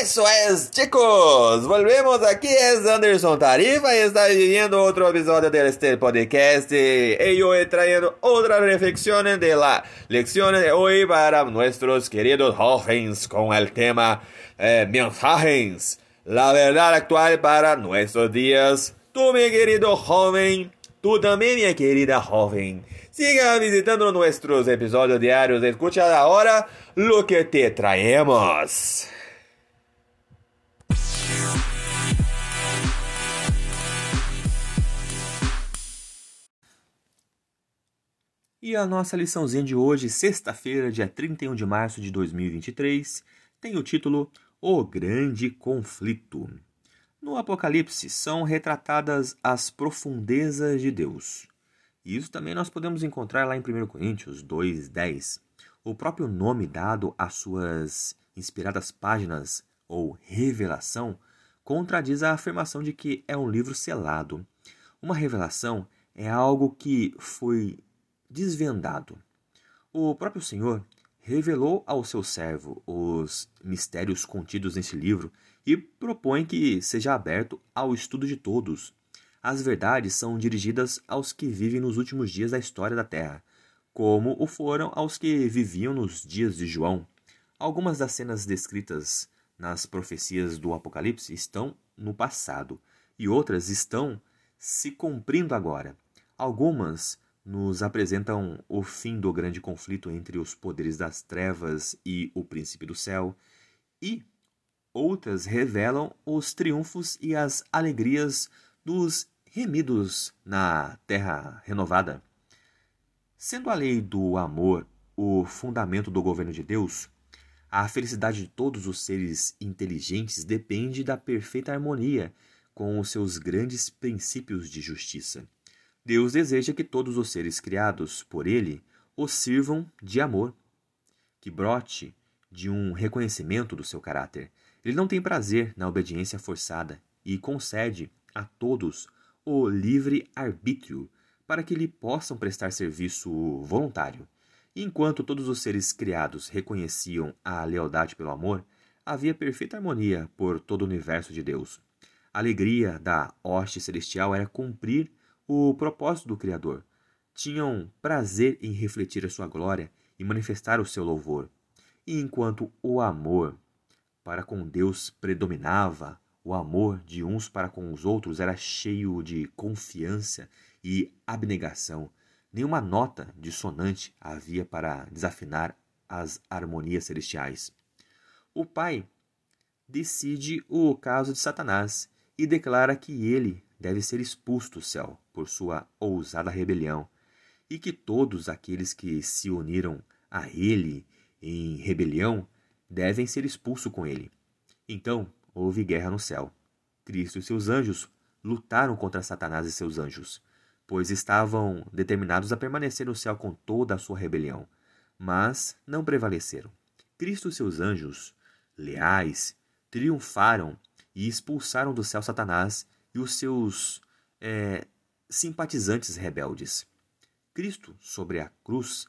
Eso es, chicos. Volvemos aquí. Es Anderson Tarifa y está viviendo otro episodio de este podcast. Y hoy trayendo otra reflexión de la lección de hoy para nuestros queridos jóvenes con el tema eh, mensajes. La verdad actual para nuestros días. Tú, mi querido joven. Tú también, mi querida joven. Siga visitando nuestros episodios diarios. Escucha ahora lo que te traemos. E a nossa liçãozinha de hoje, sexta-feira, dia 31 de março de 2023, tem o título O Grande Conflito. No Apocalipse são retratadas as profundezas de Deus. E isso também nós podemos encontrar lá em 1 Coríntios 2:10. O próprio nome dado às suas inspiradas páginas ou revelação contradiz a afirmação de que é um livro selado. Uma revelação é algo que foi desvendado. O próprio Senhor revelou ao seu servo os mistérios contidos nesse livro e propõe que seja aberto ao estudo de todos. As verdades são dirigidas aos que vivem nos últimos dias da história da Terra, como o foram aos que viviam nos dias de João. Algumas das cenas descritas nas profecias do Apocalipse estão no passado e outras estão se cumprindo agora. Algumas nos apresentam o fim do grande conflito entre os poderes das trevas e o príncipe do céu, e outras revelam os triunfos e as alegrias dos remidos na terra renovada. Sendo a lei do amor o fundamento do governo de Deus, a felicidade de todos os seres inteligentes depende da perfeita harmonia com os seus grandes princípios de justiça. Deus deseja que todos os seres criados por Ele o sirvam de amor, que brote de um reconhecimento do seu caráter. Ele não tem prazer na obediência forçada e concede a todos o livre arbítrio para que lhe possam prestar serviço voluntário. Enquanto todos os seres criados reconheciam a lealdade pelo amor, havia perfeita harmonia por todo o universo de Deus. A alegria da hoste celestial era cumprir o propósito do Criador. Tinham prazer em refletir a sua glória e manifestar o seu louvor. E enquanto o amor para com Deus predominava, o amor de uns para com os outros era cheio de confiança e abnegação. Nenhuma nota dissonante havia para desafinar as harmonias celestiais. O Pai decide o caso de Satanás e declara que ele deve ser expulso do céu por sua ousada rebelião, e que todos aqueles que se uniram a ele em rebelião devem ser expulsos com ele. Então houve guerra no céu. Cristo e seus anjos lutaram contra Satanás e seus anjos, pois estavam determinados a permanecer no céu com toda a sua rebelião, mas não prevaleceram. Cristo e seus anjos, leais, triunfaram e expulsaram do céu Satanás e os seus é, simpatizantes rebeldes. Cristo, sobre a cruz,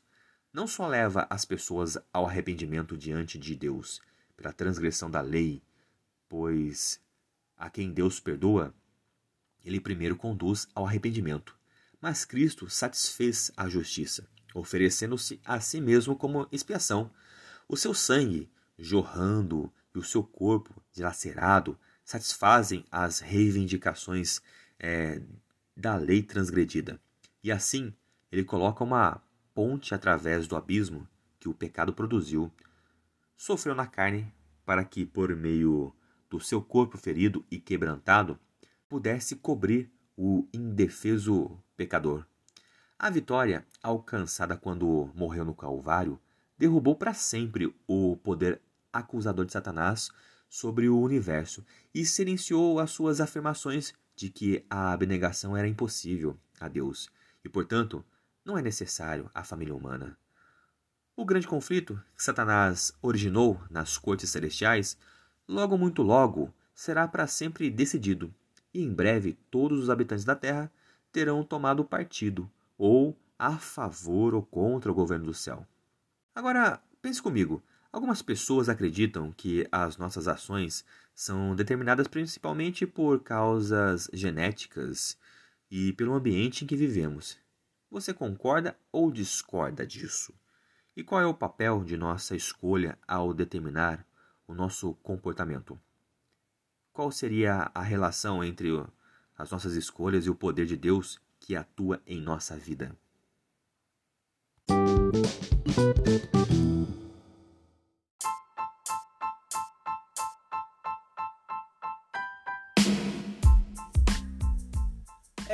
não só leva as pessoas ao arrependimento diante de Deus pela transgressão da lei, pois a quem Deus perdoa, ele primeiro conduz ao arrependimento. Mas Cristo satisfez a justiça, oferecendo-se a si mesmo como expiação. O seu sangue jorrando e o seu corpo dilacerado satisfazem as reivindicações é, da lei transgredida. E assim, ele coloca uma ponte através do abismo que o pecado produziu. Sofreu na carne para que, por meio do seu corpo ferido e quebrantado, pudesse cobrir o indefeso pecador. A vitória, alcançada quando morreu no Calvário, derrubou para sempre o poder acusador de Satanás sobre o universo e silenciou as suas afirmações de que a abnegação era impossível a Deus e, portanto, não é necessário à família humana. O grande conflito que Satanás originou nas cortes celestiais, logo muito logo, será para sempre decidido, e em breve todos os habitantes da terra terão tomado partido, ou a favor ou contra o governo do céu. Agora, pense comigo, Algumas pessoas acreditam que as nossas ações são determinadas principalmente por causas genéticas e pelo ambiente em que vivemos. Você concorda ou discorda disso? E qual é o papel de nossa escolha ao determinar o nosso comportamento? Qual seria a relação entre as nossas escolhas e o poder de Deus que atua em nossa vida?